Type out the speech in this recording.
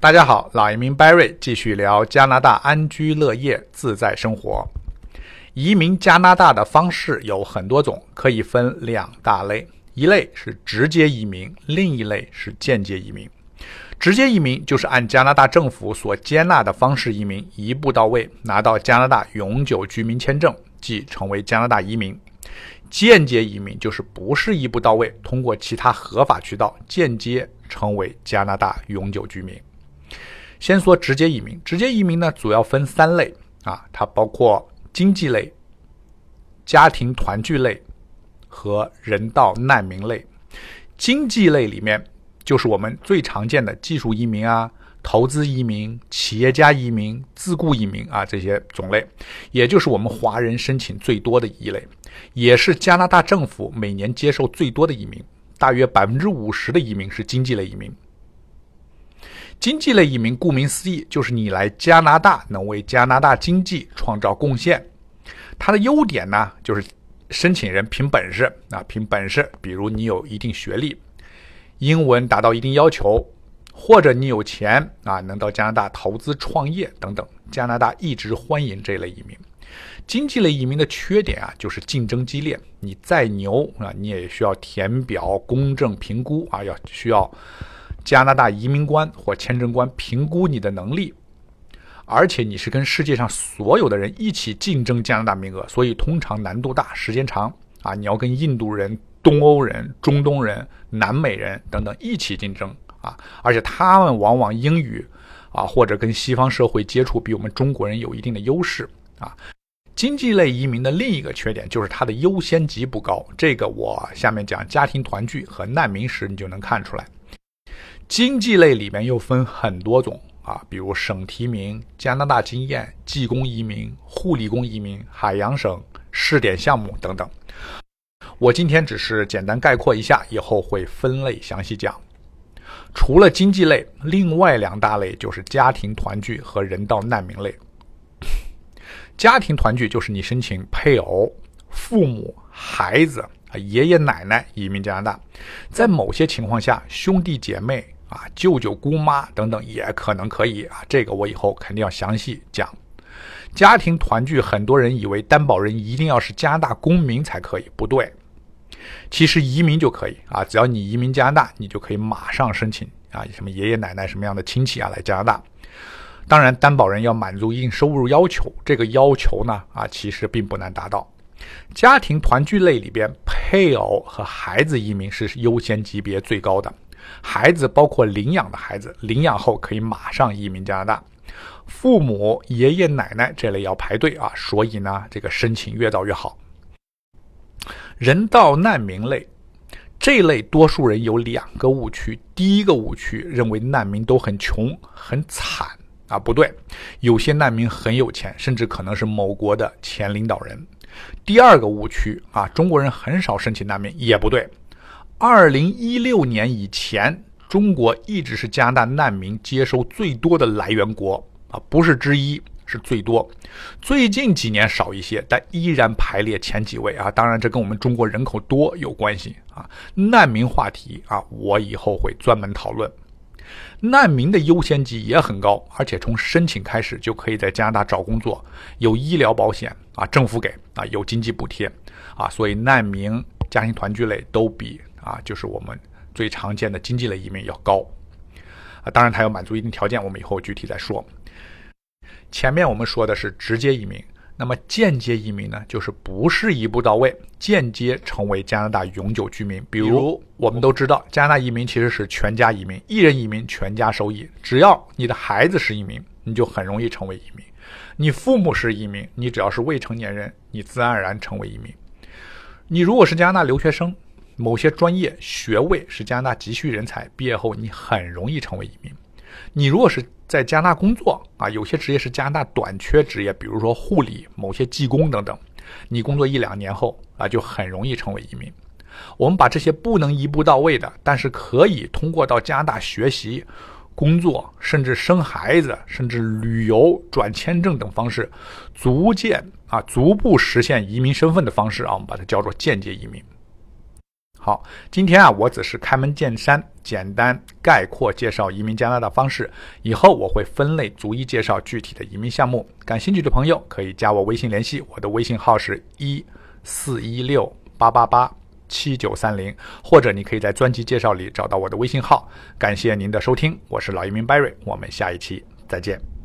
大家好，老移民 Barry 继续聊加拿大安居乐业、自在生活。移民加拿大的方式有很多种，可以分两大类：一类是直接移民，另一类是间接移民。直接移民就是按加拿大政府所接纳的方式移民，一步到位拿到加拿大永久居民签证，即成为加拿大移民。间接移民就是不是一步到位，通过其他合法渠道间接成为加拿大永久居民。先说直接移民，直接移民呢主要分三类啊，它包括经济类、家庭团聚类和人道难民类。经济类里面就是我们最常见的技术移民啊、投资移民、企业家移民、自雇移民啊这些种类，也就是我们华人申请最多的一类，也是加拿大政府每年接受最多的移民，大约百分之五十的移民是经济类移民。经济类移民，顾名思义，就是你来加拿大能为加拿大经济创造贡献。它的优点呢，就是申请人凭本事啊，凭本事，比如你有一定学历，英文达到一定要求，或者你有钱啊，能到加拿大投资创业等等。加拿大一直欢迎这类移民。经济类移民的缺点啊，就是竞争激烈，你再牛啊，你也需要填表、公证、评估啊，要需要。加拿大移民官或签证官评估你的能力，而且你是跟世界上所有的人一起竞争加拿大名额，所以通常难度大，时间长啊！你要跟印度人、东欧人、中东人、南美人等等一起竞争啊！而且他们往往英语啊或者跟西方社会接触比我们中国人有一定的优势啊。经济类移民的另一个缺点就是它的优先级不高，这个我下面讲家庭团聚和难民时你就能看出来。经济类里面又分很多种啊，比如省提名、加拿大经验、技工移民、护理工移民、海洋省试点项目等等。我今天只是简单概括一下，以后会分类详细讲。除了经济类，另外两大类就是家庭团聚和人道难民类。家庭团聚就是你申请配偶、父母、孩子啊、爷爷奶奶移民加拿大，在某些情况下，兄弟姐妹。啊，舅舅、姑妈等等也可能可以啊，这个我以后肯定要详细讲。家庭团聚，很多人以为担保人一定要是加拿大公民才可以，不对，其实移民就可以啊，只要你移民加拿大，你就可以马上申请啊，什么爷爷奶奶什么样的亲戚啊来加拿大。当然，担保人要满足一定收入要求，这个要求呢啊，其实并不难达到。家庭团聚类里边，配偶和孩子移民是优先级别最高的。孩子包括领养的孩子，领养后可以马上移民加拿大。父母、爷爷奶奶这类要排队啊，所以呢，这个申请越早越好。人道难民类这类，多数人有两个误区：第一个误区认为难民都很穷、很惨啊，不对，有些难民很有钱，甚至可能是某国的前领导人。第二个误区啊，中国人很少申请难民，也不对。二零一六年以前，中国一直是加拿大难民接收最多的来源国啊，不是之一，是最多。最近几年少一些，但依然排列前几位啊。当然，这跟我们中国人口多有关系啊。难民话题啊，我以后会专门讨论。难民的优先级也很高，而且从申请开始就可以在加拿大找工作，有医疗保险啊，政府给啊，有经济补贴啊，所以难民、家庭团聚类都比。啊，就是我们最常见的经济类移民要高，啊，当然它要满足一定条件，我们以后具体再说。前面我们说的是直接移民，那么间接移民呢，就是不是一步到位，间接成为加拿大永久居民。比如我们都知道，加拿大移民其实是全家移民，一人移民全家受益。只要你的孩子是移民，你就很容易成为移民；你父母是移民，你只要是未成年人，你自然而然成为移民。你如果是加拿大留学生。某些专业学位是加拿大急需人才，毕业后你很容易成为移民。你如果是在加拿大工作啊，有些职业是加拿大短缺职业，比如说护理、某些技工等等，你工作一两年后啊，就很容易成为移民。我们把这些不能一步到位的，但是可以通过到加拿大学习、工作，甚至生孩子，甚至旅游、转签证等方式，逐渐啊，逐步实现移民身份的方式啊，我们把它叫做间接移民。好，今天啊，我只是开门见山，简单概括介绍移民加拿大方式。以后我会分类逐一介绍具体的移民项目。感兴趣的朋友可以加我微信联系，我的微信号是一四一六八八八七九三零，或者你可以在专辑介绍里找到我的微信号。感谢您的收听，我是老移民 Barry，我们下一期再见。